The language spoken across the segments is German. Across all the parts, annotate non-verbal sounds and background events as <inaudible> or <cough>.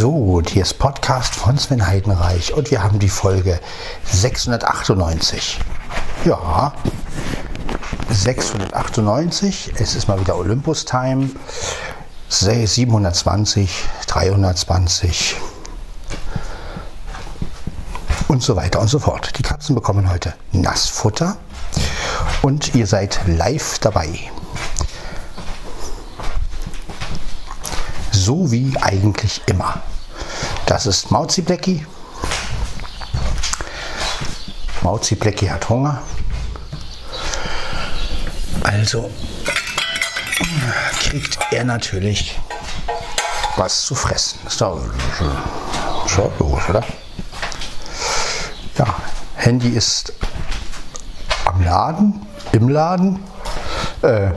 So, hier ist Podcast von Sven Heidenreich und wir haben die Folge 698. Ja, 698, es ist mal wieder Olympus Time. 720, 320 und so weiter und so fort. Die Katzen bekommen heute Nassfutter und ihr seid live dabei. So wie eigentlich immer. Das ist Mauzi Blecki. Mauzi Blecki hat Hunger. Also kriegt er natürlich was zu fressen. Ist doch schon los, oder? Ja, Handy ist am Laden, im Laden, äh,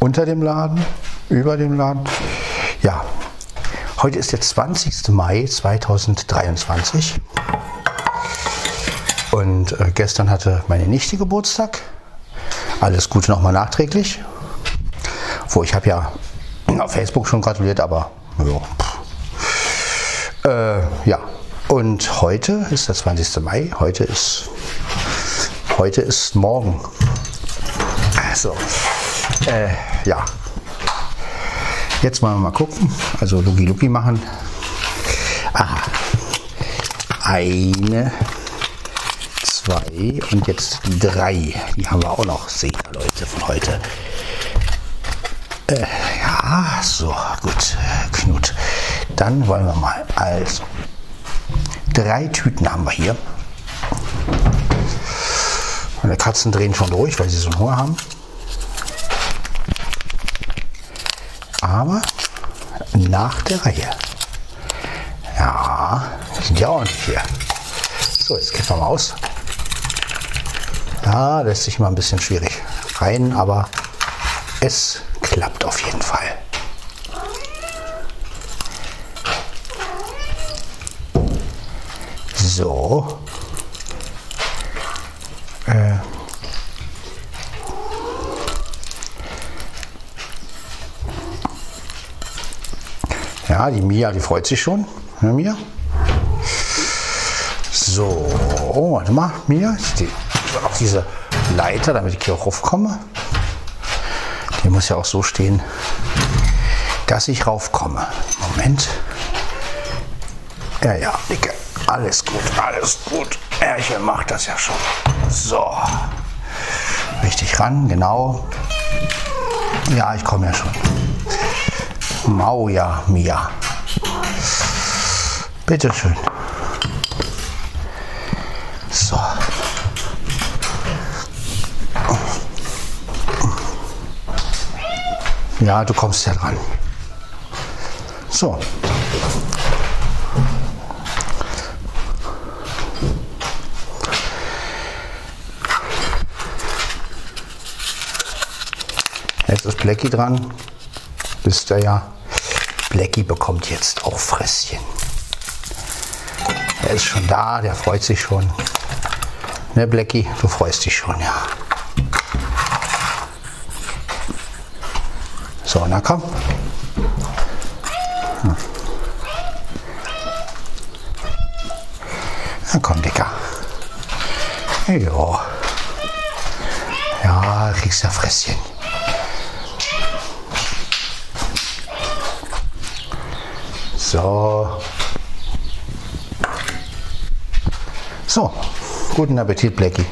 unter dem Laden, über dem Laden. Ja, heute ist der 20. Mai 2023 und äh, gestern hatte meine Nichte Geburtstag. Alles Gute nochmal nachträglich. Wo ich habe ja auf Facebook schon gratuliert, aber ja. Äh, ja. Und heute ist der 20. Mai. Heute ist heute ist morgen. Also, äh, ja. Jetzt wollen wir mal gucken. Also Lugi Lugi machen. Aha. Eine, zwei und jetzt drei. Die haben wir auch noch. Seht ihr Leute von heute. Äh, ja, so, gut. Knut. Dann wollen wir mal. Also, drei Tüten haben wir hier. Meine Katzen drehen schon durch, weil sie so einen Hunger haben. Aber nach der Reihe. Ja, sind ja ordentlich hier. So, jetzt kippen wir mal aus. Ja, lässt sich mal ein bisschen schwierig rein, aber es klappt auf jeden Fall. So. Die Mia, die freut sich schon. Ja, Mia. So, oh, warte mal, Mia, die, auf diese Leiter, damit ich hier auch raufkomme. Die muss ja auch so stehen, dass ich raufkomme. Moment. Ja, ja, Dicke. Alles gut, alles gut. Erchen macht das ja schon. So. Richtig ran, genau. Ja, ich komme ja schon. Mauja Mia. Bitteschön. So. Ja, du kommst ja dran. So. Jetzt ist Blackie dran. Wisst ihr ja. Blackie bekommt jetzt auch Fresschen. Er ist schon da, der freut sich schon. Ne, Blackie, du freust dich schon, ja. So, na komm. Hm. Na komm, Dicker. Jo. Ja, kriegst ja Fresschen. So. So, guten Appetit, Blackie.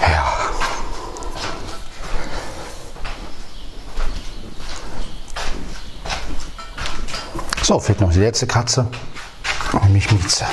Ja. So, fehlt noch die letzte Katze, nämlich Mieze.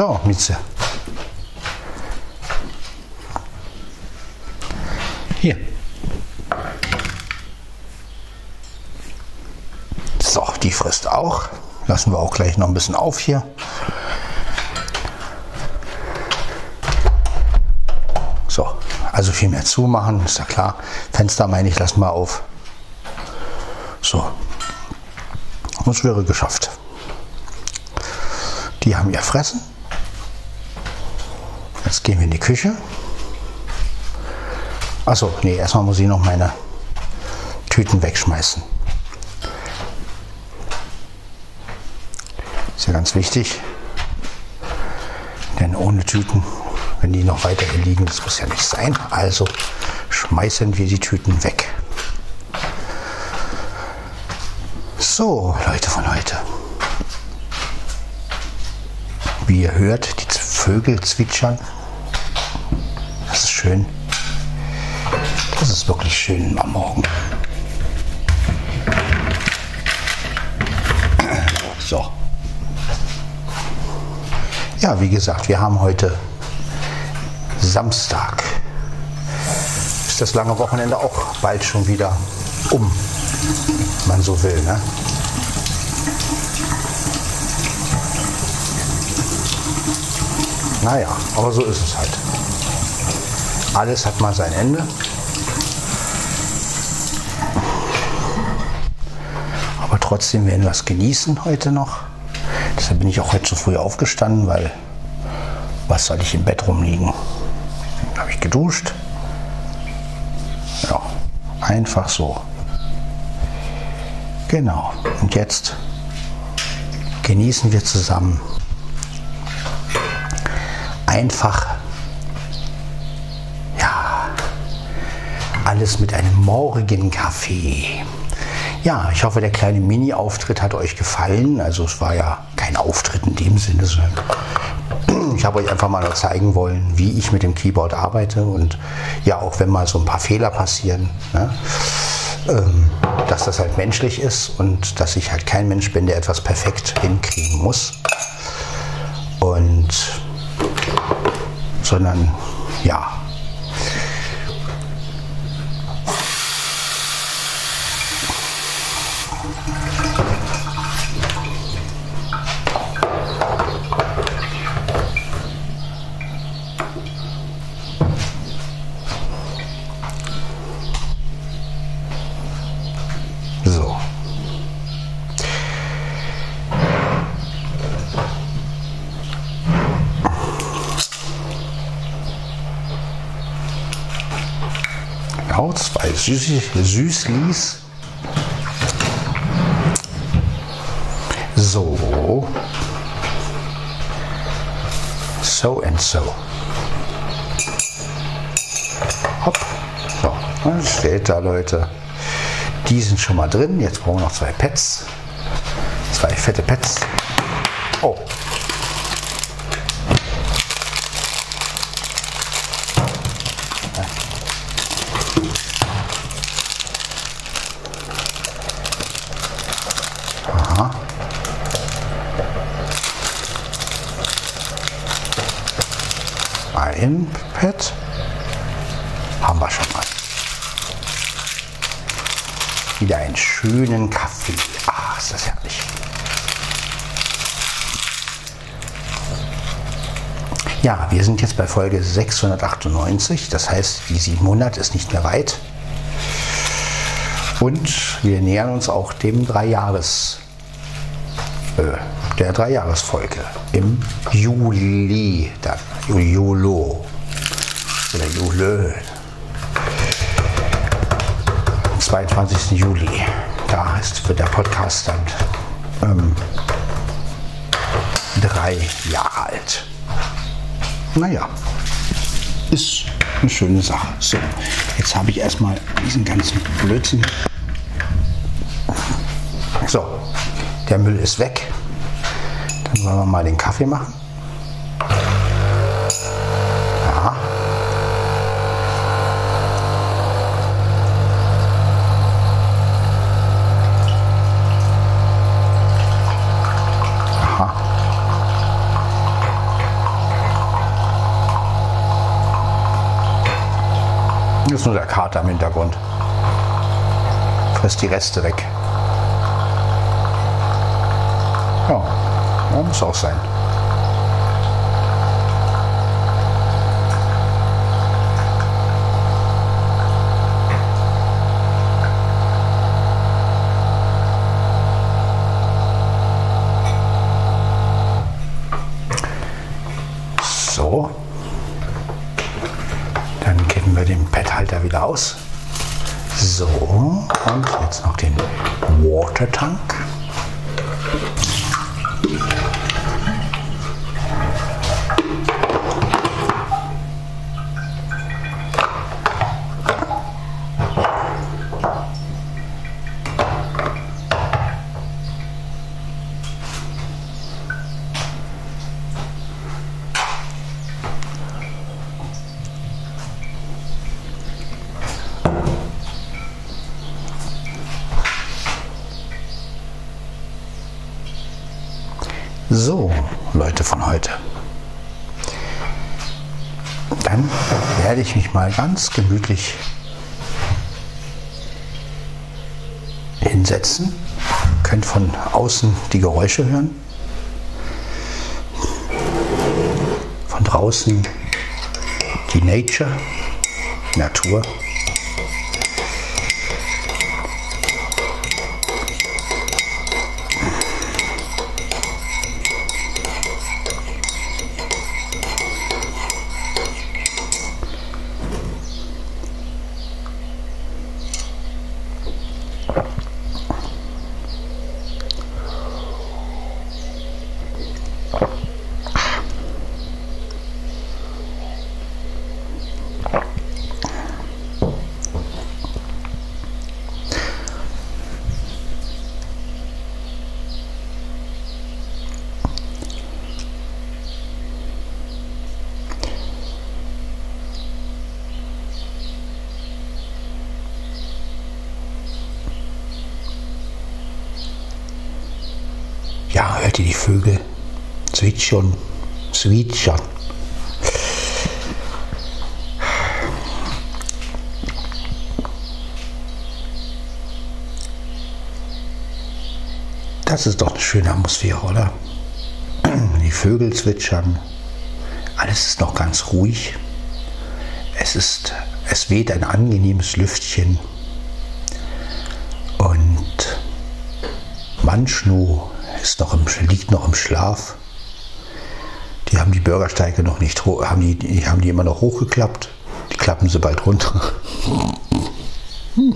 So, Mütze. Hier. So, die frisst auch. Lassen wir auch gleich noch ein bisschen auf hier. So, also viel mehr zumachen, ist ja klar. Fenster meine ich, lassen wir auf. So, und es wäre geschafft. Die haben ihr Fressen. Jetzt gehen wir in die Küche. Achso, nee, erstmal muss ich noch meine Tüten wegschmeißen. Ist ja ganz wichtig. Denn ohne Tüten, wenn die noch weiter hier liegen, das muss ja nicht sein. Also schmeißen wir die Tüten weg. So, Leute von heute. Wie ihr hört, die Vögel zwitschern. Schön. Das ist wirklich schön am Morgen. So. Ja, wie gesagt, wir haben heute Samstag. Ist das lange Wochenende auch bald schon wieder um, wenn man so will. Ne? Naja, aber so ist es halt. Alles hat mal sein Ende. Aber trotzdem werden wir es genießen heute noch. Deshalb bin ich auch heute so früh aufgestanden, weil was soll ich im Bett rumliegen? Dann habe ich geduscht. Ja, einfach so. Genau. Und jetzt genießen wir zusammen einfach alles mit einem morgigen Kaffee. Ja, ich hoffe, der kleine Mini-Auftritt hat euch gefallen. Also es war ja kein Auftritt in dem Sinne, sondern <clears throat> ich habe euch einfach mal zeigen wollen, wie ich mit dem Keyboard arbeite und ja, auch wenn mal so ein paar Fehler passieren, ne, ähm, dass das halt menschlich ist und dass ich halt kein Mensch bin, der etwas perfekt hinkriegen muss. Und sondern ja. So. Genau, zwei Süßi Süßlis. So. So and so. Hopp. So, dann steht da, Leute. Die sind schon mal drin. Jetzt brauchen wir noch zwei Pads. Zwei fette Pads. Ein Pad haben wir schon mal. Wieder einen schönen Kaffee. Ah, ist das herrlich. Ja, wir sind jetzt bei Folge 698. Das heißt, die 700 ist nicht mehr weit. Und wir nähern uns auch dem Dreijahres, äh, der Dreijahresfolge im Juli, dann Julo oder Jule, 22. Juli. Da ist, wird der Podcast dann ähm, drei Jahre alt. Naja, ist eine schöne Sache. So, jetzt habe ich erstmal diesen ganzen Blödsinn. So, der Müll ist weg. Dann wollen wir mal den Kaffee machen. Ist nur der Kater im Hintergrund. Frisst die Reste weg. Ja, ja muss auch sein. Kippen wir den Padhalter wieder aus. So, und jetzt noch den Watertank. Ich mich mal ganz gemütlich hinsetzen. Könnt von außen die Geräusche hören. Von draußen die Nature, Natur. Ja, hört ihr die Vögel zwitschern, zwitschern. Das ist doch eine schöne Atmosphäre, oder? <clears throat> Die Vögel zwitschern. Alles ist noch ganz ruhig. Es ist, es weht ein angenehmes Lüftchen. Und Manschnu ist noch im, liegt noch im Schlaf. Die haben die Bürgersteige noch nicht haben die, die haben die immer noch hochgeklappt. Die klappen sie bald runter. Hm.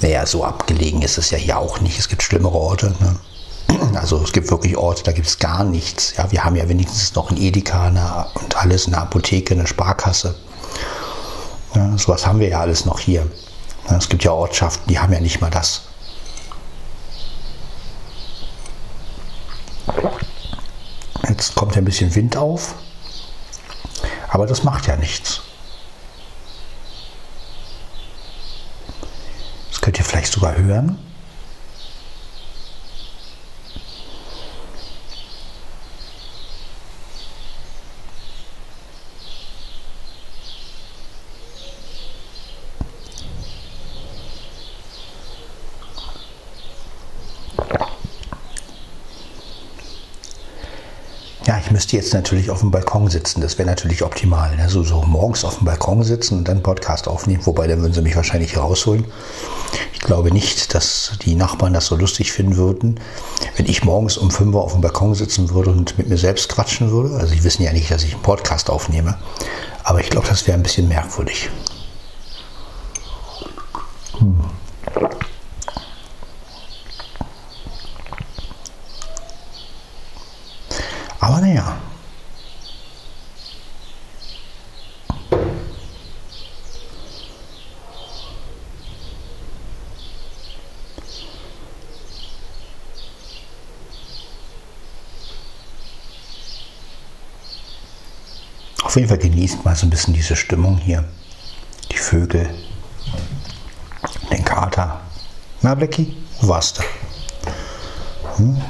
Naja, so abgelegen ist es ja hier auch nicht. Es gibt schlimmere Orte. Ne? Also es gibt wirklich Orte, da gibt es gar nichts. Ja, wir haben ja wenigstens noch ein Edeka eine, und alles, eine Apotheke, eine Sparkasse. Ja, sowas haben wir ja alles noch hier. Es gibt ja Ortschaften, die haben ja nicht mal das. Jetzt kommt ein bisschen Wind auf, aber das macht ja nichts. Das könnt ihr vielleicht sogar hören. Ja, ich müsste jetzt natürlich auf dem Balkon sitzen. Das wäre natürlich optimal. Ne? So, so morgens auf dem Balkon sitzen und dann Podcast aufnehmen. Wobei, dann würden sie mich wahrscheinlich rausholen. Ich glaube nicht, dass die Nachbarn das so lustig finden würden, wenn ich morgens um 5 Uhr auf dem Balkon sitzen würde und mit mir selbst quatschen würde. Also, die wissen ja nicht, dass ich einen Podcast aufnehme. Aber ich glaube, das wäre ein bisschen merkwürdig. Hm. Aber naja. Auf jeden Fall genießt mal so ein bisschen diese Stimmung hier. Die Vögel, den Kater. Na, Blackie, wo warst du? Hm?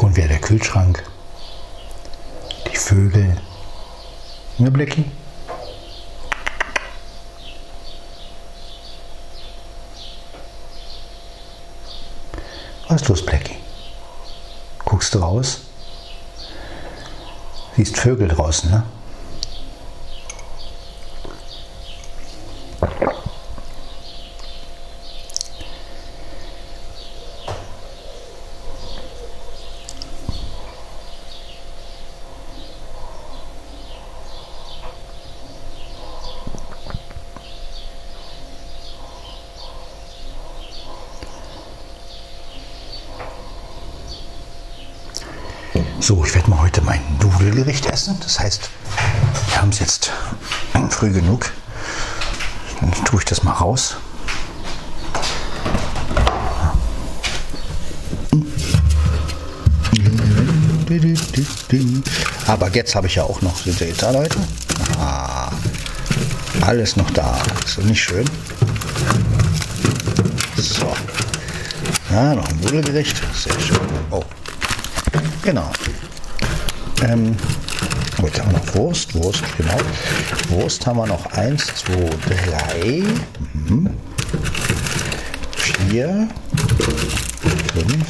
Hintergrund wäre der Kühlschrank, die Vögel. Ne, Blackie? Was ist los, Blackie? Guckst du raus? Siehst Vögel draußen, ne? So, ich werde mal heute mein Nudelgericht essen. Das heißt, wir haben es jetzt früh genug. Dann tue ich das mal raus. Aber jetzt habe ich ja auch noch, seht ihr da, Leute? Ah, alles noch da. Ist doch nicht schön? So. Ja, noch ein Nudelgericht. Sehr schön. Oh. Genau. Ähm, gut, haben wir noch Wurst, Wurst, genau. Wurst haben wir noch 1, 2, 3, 4, 5.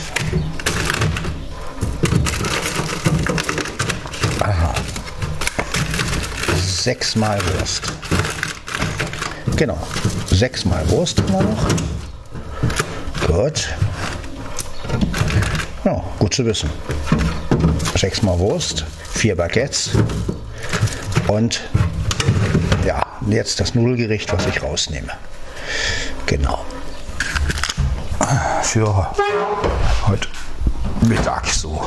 Aha. Sechsmal Wurst. Genau. Sechsmal Wurst haben wir noch. Gut. Gut zu wissen. Sechsmal Wurst, vier Baguettes und ja, jetzt das Nudelgericht, was ich rausnehme. Genau. Für heute Mittag so.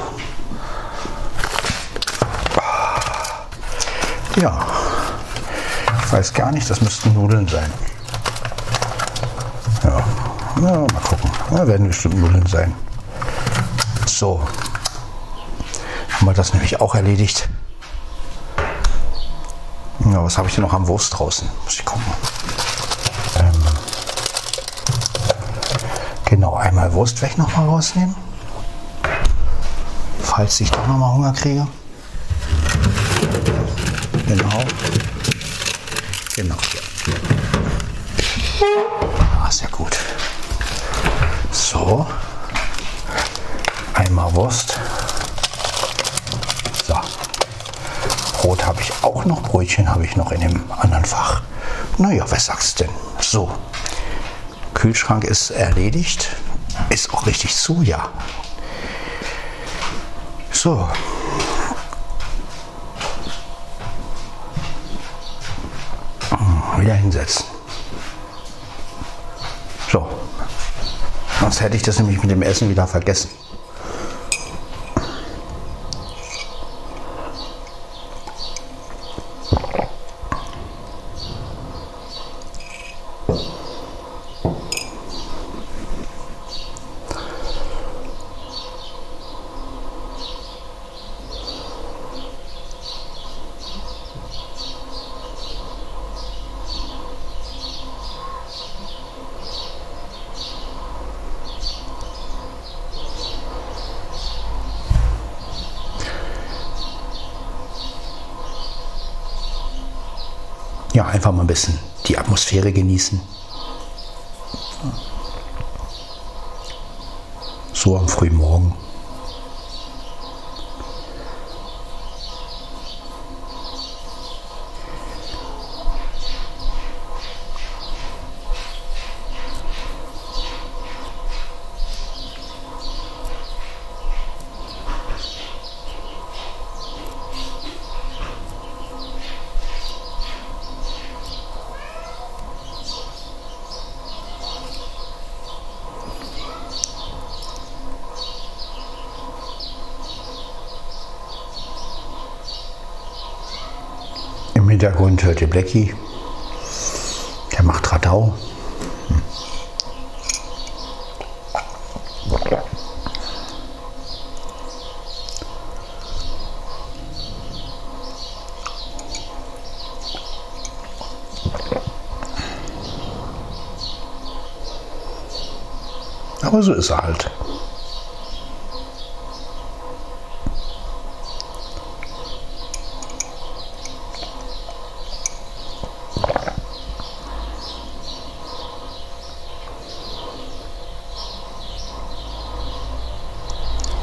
Ja, ich weiß gar nicht, das müssten Nudeln sein. Ja, ja mal gucken. Ja, werden bestimmt Nudeln sein. So. Haben wir das nämlich auch erledigt. Ja, was habe ich denn noch am Wurst draußen? Muss ich gucken. Ähm, genau, einmal Wurst ich noch mal rausnehmen. Falls ich doch noch mal Hunger kriege. Genau. Genau. Ah, sehr gut. So. Wurst. So. Brot habe ich auch noch, Brötchen habe ich noch in dem anderen Fach. Naja, was sagst du denn? So. Kühlschrank ist erledigt. Ist auch richtig zu, ja. So. Hm, Wieder hinsetzen. So. Sonst hätte ich das nämlich mit dem Essen wieder vergessen. Einfach mal ein bisschen die Atmosphäre genießen. So am frühen Morgen. Im Hintergrund hört ihr Blackie. Der macht Radau. Aber so ist er halt.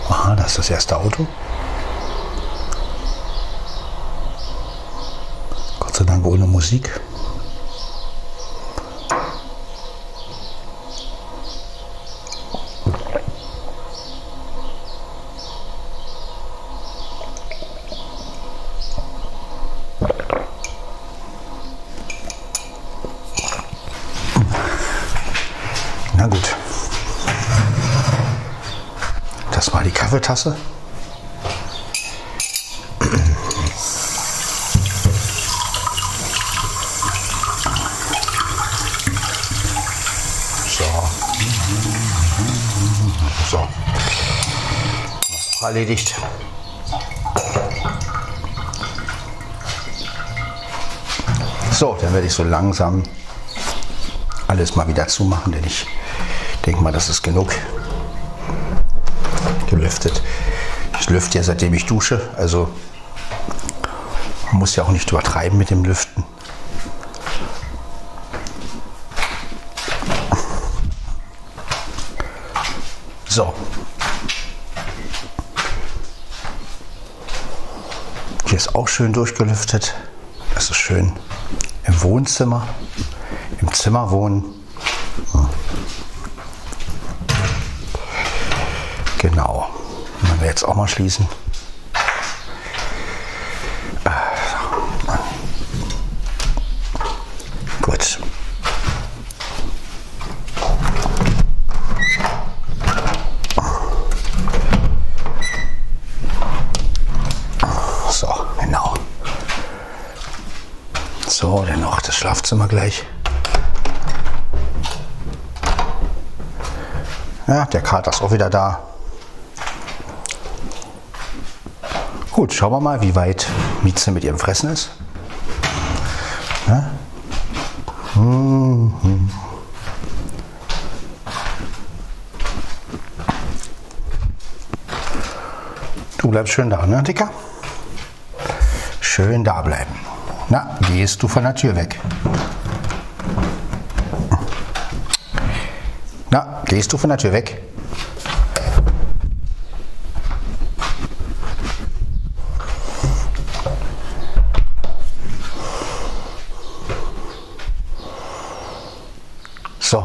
Ah, erste Auto. Gott sei Dank ohne Musik. Na gut. Das war die Kaffeetasse. So. So. Erledigt. So, dann werde ich so langsam alles mal wieder zumachen, denn ich denke mal, das ist genug gelüftet. Ich lüfte ja seitdem ich dusche, also muss ja auch nicht übertreiben mit dem Lüften. So. Hier ist auch schön durchgelüftet. Das ist schön im Wohnzimmer, im Zimmer wohnen. Genau. Auch mal schließen. Gut. So, genau. So, dann noch das Schlafzimmer gleich. Ja, der Kater ist auch wieder da. Gut, schauen wir mal, wie weit Mieze mit ihrem Fressen ist. Ja? Mhm. Du bleibst schön da, ne, Dicker? Schön da bleiben. Na, gehst du von der Tür weg? Na, gehst du von der Tür weg? So,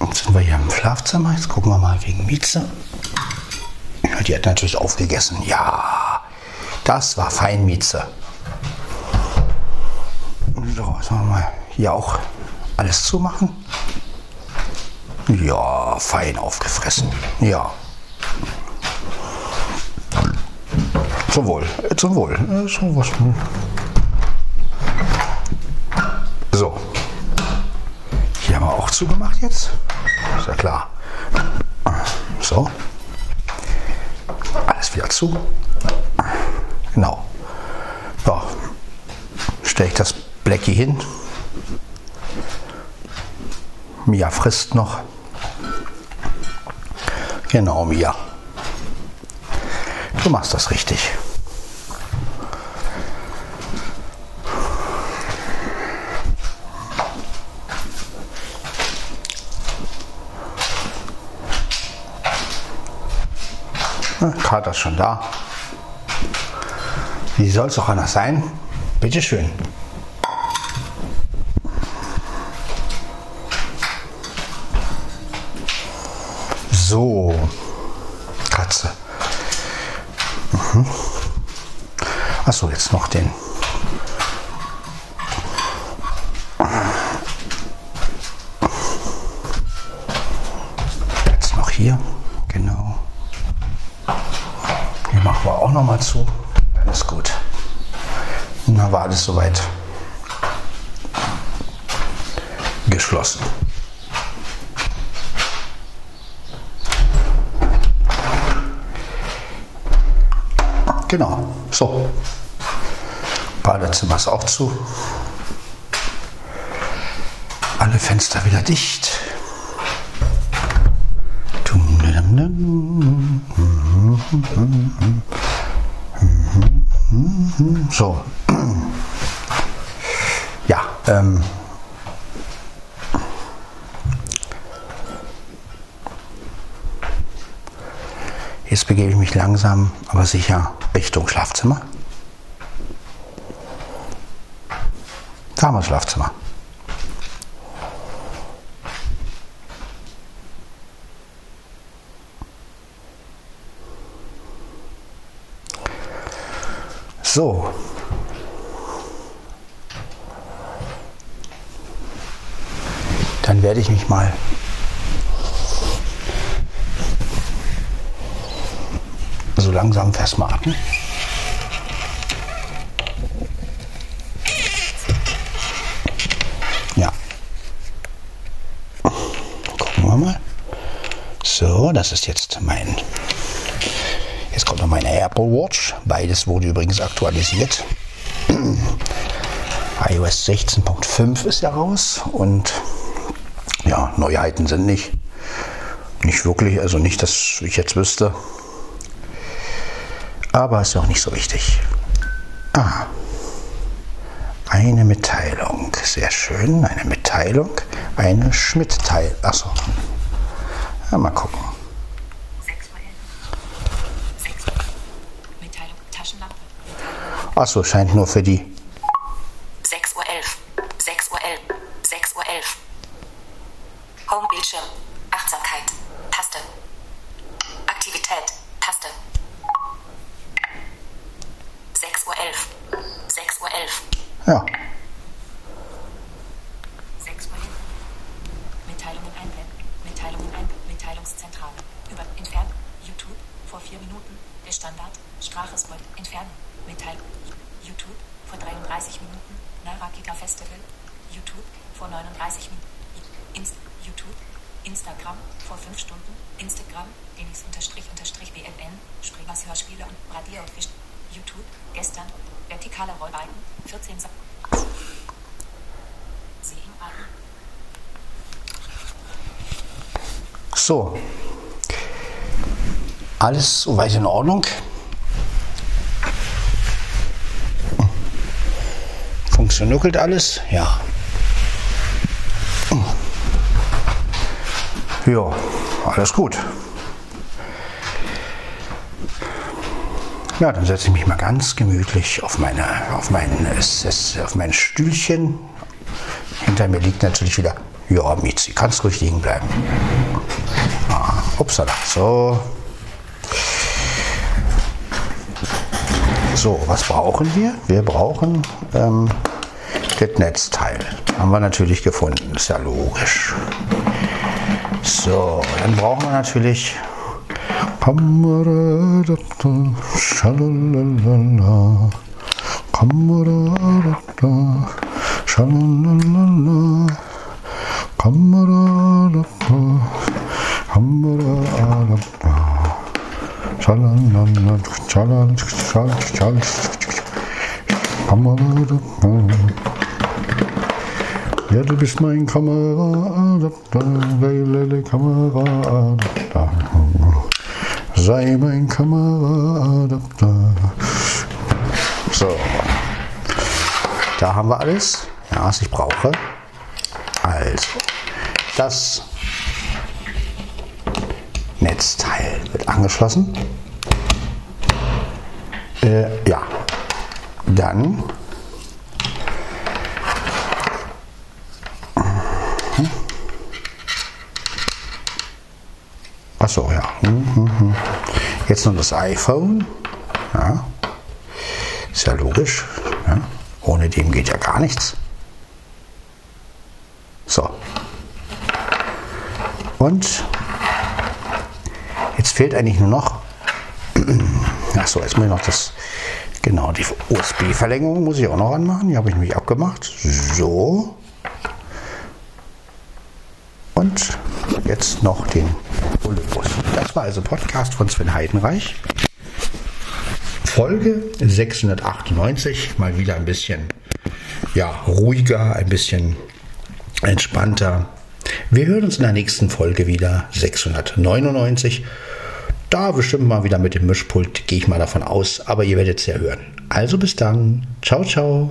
jetzt sind wir hier im Schlafzimmer. Jetzt gucken wir wegen Mieze. Ja, die hat natürlich aufgegessen. Ja, das war fein Mieze. So, sollen wir mal hier auch alles zumachen? Ja, fein aufgefressen. Ja. Zum Wohl. äh, Zum Wohl. Äh, So, was. so. Hier haben wir auch zugemacht jetzt. Ist ja klar. So. Alles wieder zu. Genau. Ja. Stelle ich das Blackie hin. Mia frisst noch. Genau, Mia. Du machst das richtig. Kater schon da. Wie soll es auch anders sein? Bitte schön. So, Katze. Mhm. Achso, jetzt noch den. Jetzt noch hier, genau. Machen wir auch noch mal zu. Dann ist gut. Na, war alles soweit geschlossen. Genau, so. Badezimmer ist auch zu. Alle Fenster wieder dicht. Dum, dum, dum. So. Ja, ähm. Jetzt begebe ich mich langsam, aber sicher Richtung Schlafzimmer. Haben wir Schlafzimmer. So. Dann werde ich mich mal so langsam festmachen. Ja. Gucken wir mal. So, das ist jetzt mein Jetzt kommt noch meine Apple Watch. Beides wurde übrigens aktualisiert. <clears throat> iOS 16.5 ist ja raus und Neuheiten sind nicht. Nicht wirklich, also nicht, dass ich jetzt wüsste. Aber ist auch nicht so wichtig. Ah, eine Mitteilung. Sehr schön, eine Mitteilung. Eine Schmidt-Teil. Achso. Ja, mal gucken. Achso, scheint nur für die. Denis unterstrich unterstrich BLN. Spreewers Hörspiele und Radio. YouTube. Gestern. Vertikaler Rollbalken. 14 Sa Sehen Alten. So. Alles soweit in Ordnung. Funktioniert alles? Ja. Ja, alles gut. Ja, dann setze ich mich mal ganz gemütlich auf, meine, auf, mein, auf mein Stühlchen. Hinter mir liegt natürlich wieder, ja, Mizi, kannst ruhig liegen bleiben. Ah, upsala, so. So, was brauchen wir? Wir brauchen ähm, das Netzteil. Haben wir natürlich gefunden, ist ja logisch. So, dann brauchen wir natürlich Kameraadapter, schalalala, Kameraadapter, schalalala, Kameraadapter, Kameraadapter, schalalala, schalal, schal, schal, Kameraadapter. Ja, du bist mein Kameraadapter, Lele Kameraadapter. Sei mein Kameraadapter. So. Da haben wir alles, was ich brauche. Also, das Netzteil wird angeschlossen. Äh, ja. Dann Achso, ja. Mhm. Jetzt noch das iPhone. Ja. Ist ja logisch. Ja. Ohne dem geht ja gar nichts. So. Und jetzt fehlt eigentlich nur noch. <clears throat> Achso, jetzt muss ich noch das. Genau, die USB-Verlängerung muss ich auch noch anmachen. Die habe ich nämlich abgemacht. So. Und jetzt noch den. Das war also Podcast von Sven Heidenreich. Folge 698. Mal wieder ein bisschen ja, ruhiger, ein bisschen entspannter. Wir hören uns in der nächsten Folge wieder. 699. Da bestimmt mal wieder mit dem Mischpult, gehe ich mal davon aus. Aber ihr werdet es ja hören. Also bis dann. Ciao, ciao.